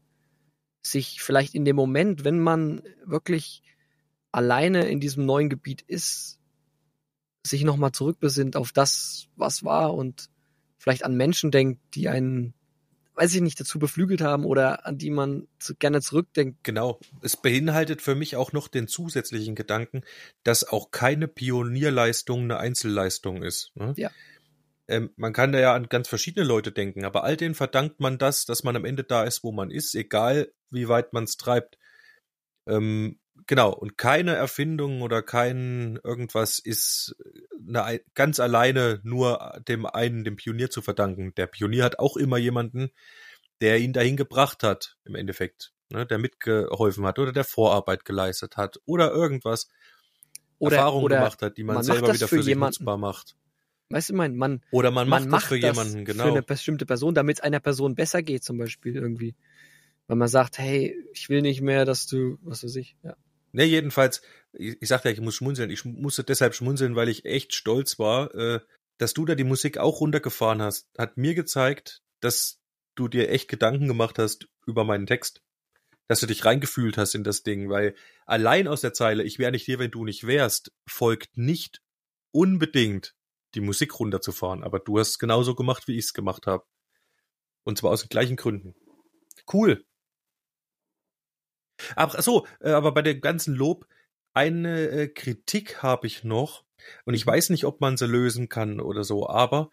sich vielleicht in dem Moment, wenn man wirklich alleine in diesem neuen Gebiet ist, sich nochmal zurückbesinnt auf das, was war und vielleicht an Menschen denkt, die einen, weiß ich nicht, dazu beflügelt haben oder an die man zu, gerne zurückdenkt. Genau. Es beinhaltet für mich auch noch den zusätzlichen Gedanken, dass auch keine Pionierleistung eine Einzelleistung ist. Ne? Ja. Ähm, man kann da ja an ganz verschiedene Leute denken, aber all denen verdankt man das, dass man am Ende da ist, wo man ist, egal wie weit man es treibt. Ähm, genau. Und keine Erfindung oder kein irgendwas ist eine, ei- ganz alleine nur dem einen, dem Pionier zu verdanken. Der Pionier hat auch immer jemanden, der ihn dahin gebracht hat, im Endeffekt, ne, der mitgeholfen hat oder der Vorarbeit geleistet hat oder irgendwas Oder, Erfahrungen oder gemacht hat, die man, man macht selber wieder für für sich jemanden. nutzbar macht. weißt du, mein, man, Oder man macht man das macht für das jemanden, genau. für eine bestimmte Person, damit es einer Person besser geht, zum Beispiel irgendwie. Weil man sagt, hey, ich will nicht mehr, dass du, was weiß ich, ja. Ne, jedenfalls, ich, ich sagte ja, ich muss schmunzeln. Ich musste deshalb schmunzeln, weil ich echt stolz war, äh, dass du da die Musik auch runtergefahren hast. Hat mir gezeigt, dass du dir echt Gedanken gemacht hast über meinen Text. Dass du dich reingefühlt hast in das Ding, weil allein aus der Zeile, ich wäre nicht hier, wenn du nicht wärst, folgt nicht unbedingt die Musik runterzufahren. Aber du hast es genauso gemacht, wie ich es gemacht habe. Und zwar aus den gleichen Gründen. Cool. Aber so, äh, aber bei dem ganzen Lob, eine äh, Kritik habe ich noch. Und ich weiß nicht, ob man sie lösen kann oder so, aber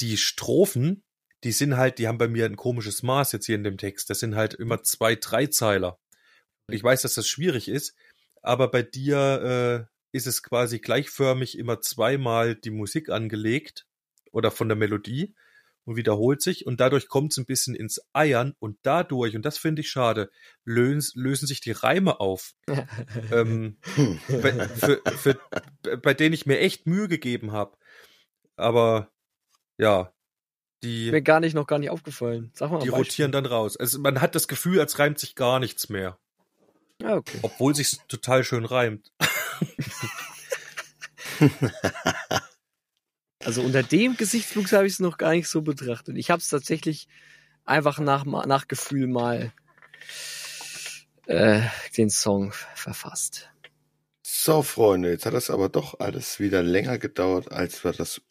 die Strophen, die sind halt, die haben bei mir ein komisches Maß jetzt hier in dem Text. Das sind halt immer zwei Dreizeiler. Und ich weiß, dass das schwierig ist, aber bei dir äh, ist es quasi gleichförmig immer zweimal die Musik angelegt oder von der Melodie und wiederholt sich und dadurch kommt es ein bisschen ins Eiern und dadurch, und das finde ich schade, lösen, lösen sich die Reime auf, ähm, bei, für, für, bei denen ich mir echt Mühe gegeben habe. Aber ja, die, Mir gar nicht noch gar nicht aufgefallen. Sag mal. die rotieren dann raus. Also man hat das Gefühl, als reimt sich gar nichts mehr. Ja, okay. Obwohl sich's total schön reimt. Also unter dem Gesichtspunkt habe ich es noch gar nicht so betrachtet. Ich habe es tatsächlich einfach nach, nach Gefühl mal äh, den Song verfasst. So, Freunde, jetzt hat das aber doch alles wieder länger gedauert, als wir das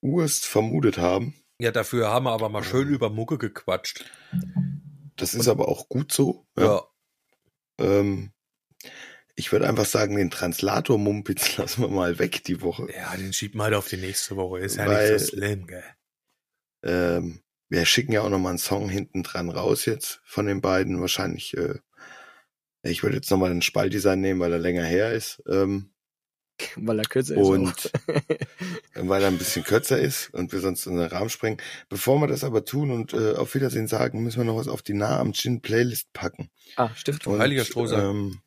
urst vermutet haben. Ja, dafür haben wir aber mal schön über Mucke gequatscht. Das ist aber auch gut so. Ja. Ähm, ich würde einfach sagen, den Translator-Mumpitz lassen wir mal weg die Woche. Ja, den schiebt mal halt auf die nächste Woche. Ist ja Weil- nicht so schlimm, gell? Ähm, wir schicken ja auch nochmal einen Song hinten dran raus jetzt von den beiden. Wahrscheinlich, äh, ich würde jetzt nochmal den Spaltdesign nehmen, weil er länger her ist. Ähm, Weil er kürzer ist. und weil er ein bisschen kürzer ist und wir sonst in den Rahmen sprengen. Bevor wir das aber tun und äh, auf Wiedersehen sagen, müssen wir noch was auf die Nah am Gin Playlist packen. ah, Stiftung. Und, Heiliger Strohsack. Ähm,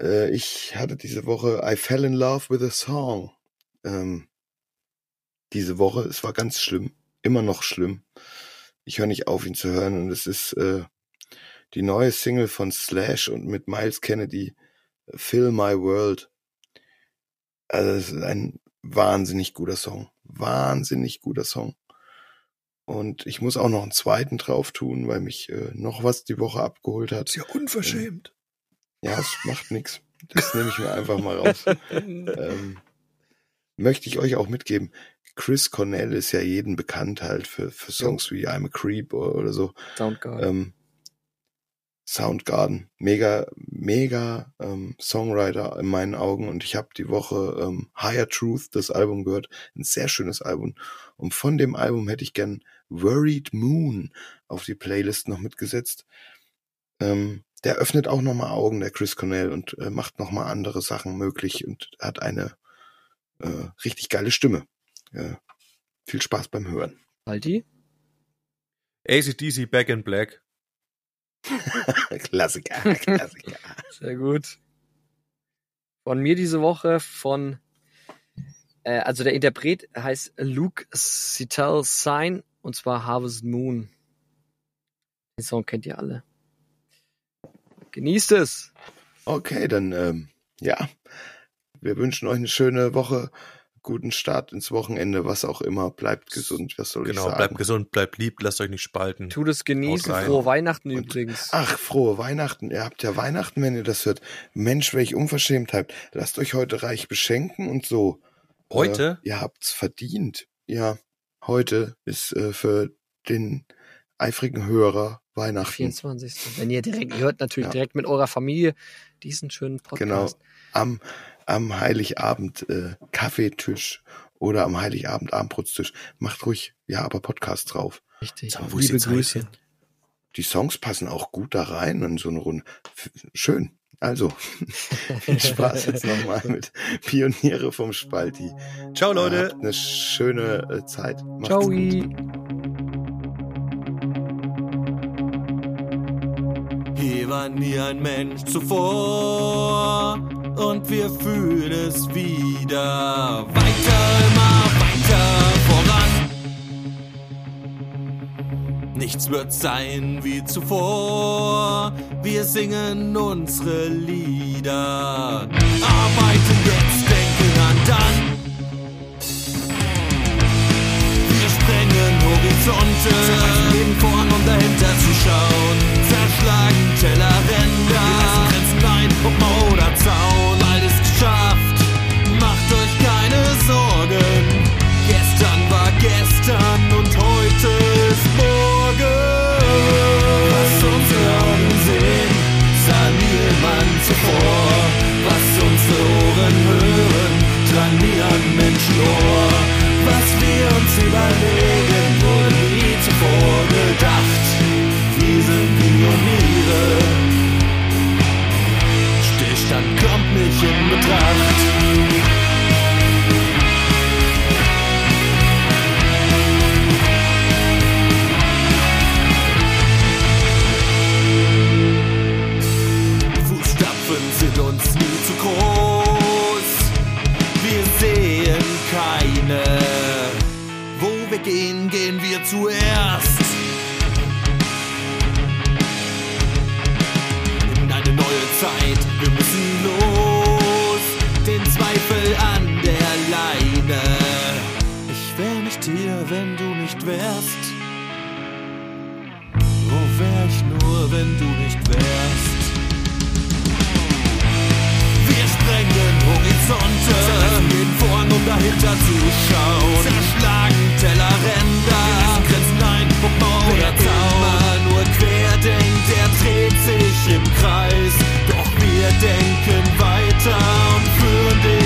äh, ich hatte diese Woche I Fell in Love with a Song. Ähm, diese Woche, es war ganz schlimm, immer noch schlimm. Ich höre nicht auf, ihn zu hören und es ist äh, die neue Single von Slash und mit Miles Kennedy, Fill My World. Also es ist ein wahnsinnig guter Song, wahnsinnig guter Song. Und ich muss auch noch einen zweiten drauf tun, weil mich äh, noch was die Woche abgeholt hat. ja unverschämt. Ja, es macht nichts. Das nehme ich mir einfach mal raus. ähm, möchte ich euch auch mitgeben. Chris Cornell ist ja jeden bekannt halt für, für Songs wie I'm a Creep oder, oder so. Soundgarden. Ähm, Soundgarden, mega, mega ähm, Songwriter in meinen Augen und ich habe die Woche ähm, Higher Truth, das Album gehört, ein sehr schönes Album und von dem Album hätte ich gern Worried Moon auf die Playlist noch mitgesetzt. Ähm, der öffnet auch nochmal Augen, der Chris Cornell und äh, macht nochmal andere Sachen möglich und hat eine äh, richtig geile Stimme. Äh, viel Spaß beim Hören. Alti? ACDC Back in Black. Klassiker, Klassiker. Sehr gut. Von mir diese Woche von, äh, also der Interpret heißt Luke Sital Sign und zwar Harvest Moon. Den Song kennt ihr alle. Genießt es. Okay, dann ähm, ja, wir wünschen euch eine schöne Woche, guten Start ins Wochenende, was auch immer. Bleibt gesund, was soll Genau, ich sagen? bleibt gesund, bleibt lieb, lasst euch nicht spalten. Tut es genießen. Frohe Weihnachten Und- übrigens. Ach, frohe Weihnachten. Ihr habt ja Weihnachten, wenn ihr das hört. Mensch, welch Unverschämtheit. Lasst euch heute reich beschenken und so. Heute? Äh, ihr habt's verdient. Ja, heute ist äh, für den eifrigen Hörer Weihnachten. 24. Wenn ihr direkt, ihr hört natürlich Ja. direkt mit eurer Familie diesen schönen Genau. Podcast. Am, am Heiligabend äh, Kaffeetisch oder am Heiligabend Abendbrotstisch. Macht ruhig, ja, aber Podcast drauf. Richtig. Sag mal, Liebe Grüße. Die Songs passen auch gut da rein in so eine Runde. Schön. Also, viel Spaß jetzt nochmal mit Pioniere vom Spalti. Ciao, Leute. Habt eine schöne äh, Zeit. Macht's Ciao. gut. War nie ein Mensch zuvor und wir fühlen es wieder. Weiter, immer weiter voran. Nichts wird sein wie zuvor. Wir singen unsere Lieder. Arbeiten jetzt, Füße und äh, zerreißen Leben voran und dahinter zu schauen. Zerschlagen Tellerränder, wir reißen Grenzen ein, ob Mauer oder Zaun. Bald ist geschafft, macht euch keine Sorgen. Gestern war gestern und heute ist morgen. Was unsere Augen sehen, sah niemand zuvor. Was unsere Ohren hören, drang nie an Menschenohr. Was wir uns überlegen, wollen zuvor gedacht. Wir sind Pioniere. Stillstand kommt nicht in Betracht. Fußstapfen sind uns nie zu groß. Wir sehen keine. Wo wir gehen, gehen wir zuerst. In eine neue Zeit, wir müssen los. Den Zweifel an der Leine. Ich wär nicht hier, wenn du nicht wärst. Wo wär ich nur, wenn du nicht wärst? Sprengen Horizonte, den Vorhang, um dahinter zu schauen. Zerschlagen Tellerränder, Grenzen ein, Umbau oder Zaun. Immer nur querdenkt, der dreht sich im Kreis. Doch wir denken weiter und führen den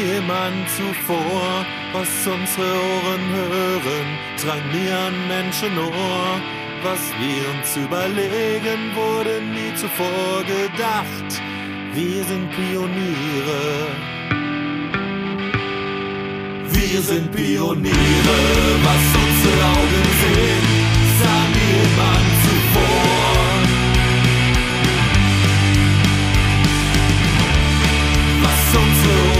sah niemand zuvor. Was unsere Ohren hören, drang nie an Menschenohr. Was wir uns überlegen, wurde nie zuvor gedacht. Wir sind Pioniere. Wir sind Pioniere, was unsere Augen sehen, sah niemand zuvor. Was unsere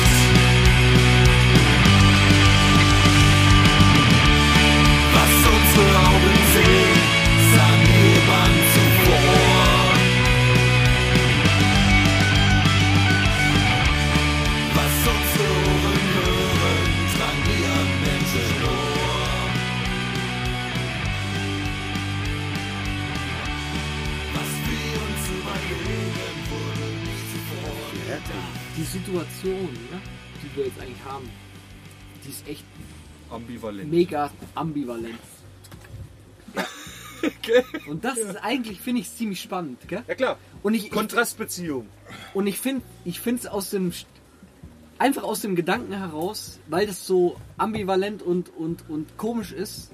Die Situation, ne, die wir jetzt eigentlich haben, die ist echt Ambivalent. mega ambivalent. Ja. Und das ist eigentlich, finde ich, ziemlich spannend, gell? Ja klar. Und ich, Kontrastbeziehung. und ich finde ich finde es aus dem einfach aus dem Gedanken heraus, weil das so ambivalent und und und komisch ist,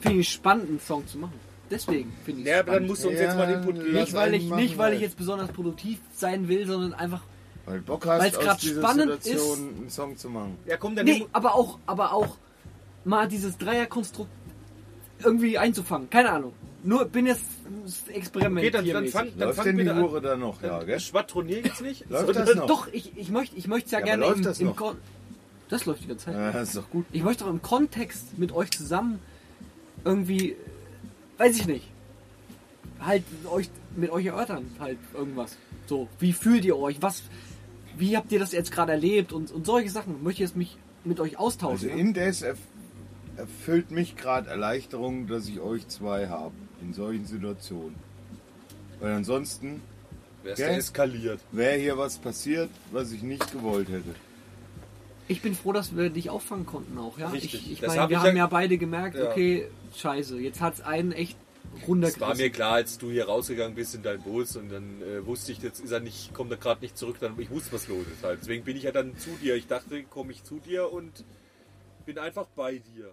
finde ich es spannend einen Song zu machen. Deswegen finde ich es Ja, aber dann spannend. musst du uns jetzt mal Input geben. nicht weil ich machen, nicht weil ich jetzt besonders produktiv sein will, sondern einfach Weil Bock hast, Weil's aus dieser spannend Situation einen Song zu machen. Ja, komm, dann Nee, aber auch, aber auch mal dieses Dreierkonstrukt irgendwie einzufangen. Keine Ahnung. Nur bin jetzt Experiment. Okay, dann, dann fang, dann Läuft fang denn die. Hure da noch? Ja, gell? Schwadronier jetzt nicht. Läuft sondern- das noch? Doch, ich, ich möchte ich möchte ja, Ja, gerne läuft im, das im noch? Das läuft die ganze Zeit. Ja, das ist doch gut. Ich möchte doch im Kontext mit euch zusammen irgendwie, weiß ich nicht, halt euch mit euch erörtern, halt irgendwas. So, wie fühlt ihr euch? Was, wie habt ihr das jetzt gerade erlebt und, und solche Sachen? Möchte ich jetzt mich mit euch Also austauschen? indes erf erfüllt mich gerade Erleichterung, dass ich euch zwei habe in solchen Situationen. Weil ansonsten Gell? du eskaliert. Wäre hier was passiert, was ich nicht gewollt hätte. Ich bin froh, dass wir dich auffangen konnten auch, ja. Richtig. Ich, ich meine, hab wir ich haben ja- ja beide gemerkt, Ja. okay, scheiße, jetzt hat's einen echt Es war runtergerissen. mir klar, als du hier rausgegangen bist in dein Bus und dann äh, wusste ich, jetzt ist er nicht, kommt er gerade nicht zurück, dann ich wusste, was los ist halt. Deswegen bin ich ja dann zu dir. Ich dachte, komme ich zu dir und bin einfach bei dir.